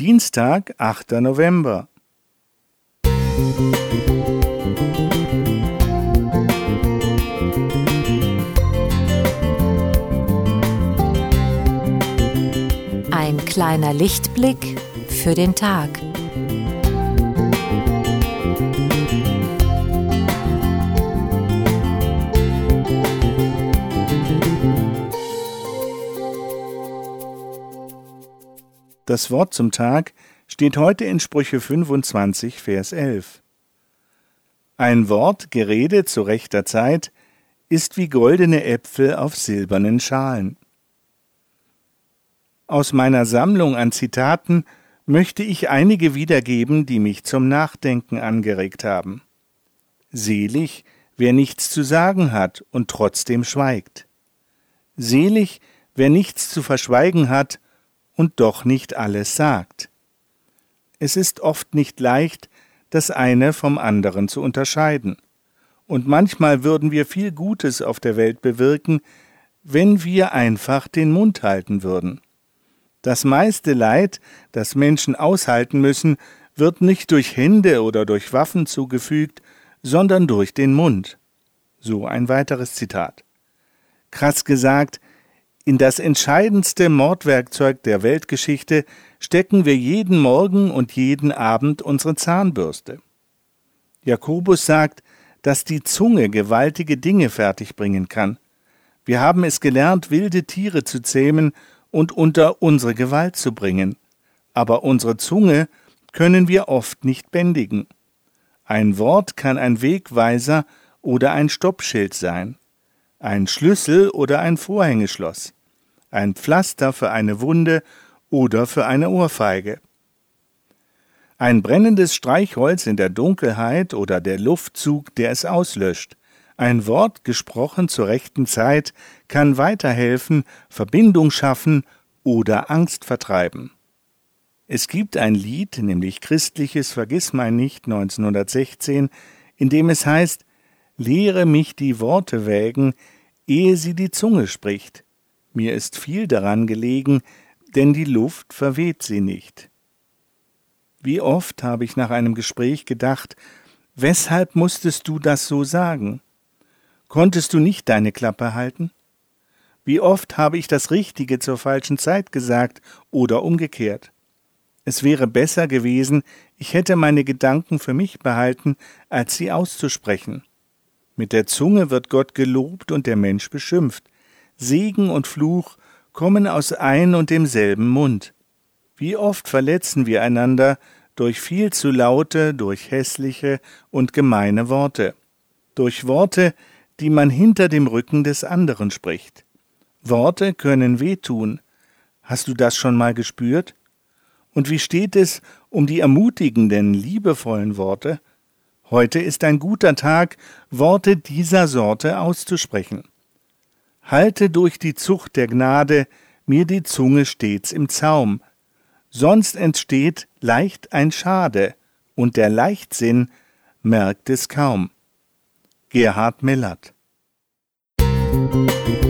Dienstag, 8. November. Ein kleiner Lichtblick für den Tag. Das Wort zum Tag steht heute in Sprüche 25, Vers 11. Ein Wort, geredet zu rechter Zeit, ist wie goldene Äpfel auf silbernen Schalen. Aus meiner Sammlung an Zitaten möchte ich einige wiedergeben, die mich zum Nachdenken angeregt haben. Selig, wer nichts zu sagen hat und trotzdem schweigt. Selig, wer nichts zu verschweigen hat und doch nicht alles sagt. Es ist oft nicht leicht, das eine vom anderen zu unterscheiden. Und manchmal würden wir viel Gutes auf der Welt bewirken, wenn wir einfach den Mund halten würden. Das meiste Leid, das Menschen aushalten müssen, wird nicht durch Hände oder durch Waffen zugefügt, sondern durch den Mund. So ein weiteres Zitat. Krass gesagt, in das entscheidendste Mordwerkzeug der Weltgeschichte stecken wir jeden Morgen und jeden Abend unsere Zahnbürste. Jakobus sagt, dass die Zunge gewaltige Dinge fertigbringen kann. Wir haben es gelernt, wilde Tiere zu zähmen und unter unsere Gewalt zu bringen. Aber unsere Zunge können wir oft nicht bändigen. Ein Wort kann ein Wegweiser oder ein Stoppschild sein ein Schlüssel oder ein Vorhängeschloss, ein Pflaster für eine Wunde oder für eine Ohrfeige. Ein brennendes Streichholz in der Dunkelheit oder der Luftzug, der es auslöscht. Ein Wort gesprochen zur rechten Zeit kann weiterhelfen, Verbindung schaffen oder Angst vertreiben. Es gibt ein Lied, nämlich Christliches Vergissmeinnicht 1916, in dem es heißt, Lehre mich die Worte wägen, ehe sie die Zunge spricht. Mir ist viel daran gelegen, denn die Luft verweht sie nicht. Wie oft habe ich nach einem Gespräch gedacht, weshalb musstest du das so sagen? Konntest du nicht deine Klappe halten? Wie oft habe ich das Richtige zur falschen Zeit gesagt oder umgekehrt? Es wäre besser gewesen, ich hätte meine Gedanken für mich behalten, als sie auszusprechen. Mit der Zunge wird Gott gelobt und der Mensch beschimpft. Segen und Fluch kommen aus ein und demselben Mund. Wie oft verletzen wir einander durch viel zu laute, durch hässliche und gemeine Worte, durch Worte, die man hinter dem Rücken des anderen spricht. Worte können wehtun. Hast du das schon mal gespürt? Und wie steht es um die ermutigenden, liebevollen Worte? Heute ist ein guter Tag, Worte dieser Sorte auszusprechen. Halte durch die Zucht der Gnade mir die Zunge stets im Zaum, sonst entsteht leicht ein Schade, und der Leichtsinn merkt es kaum. Gerhard Mellert Musik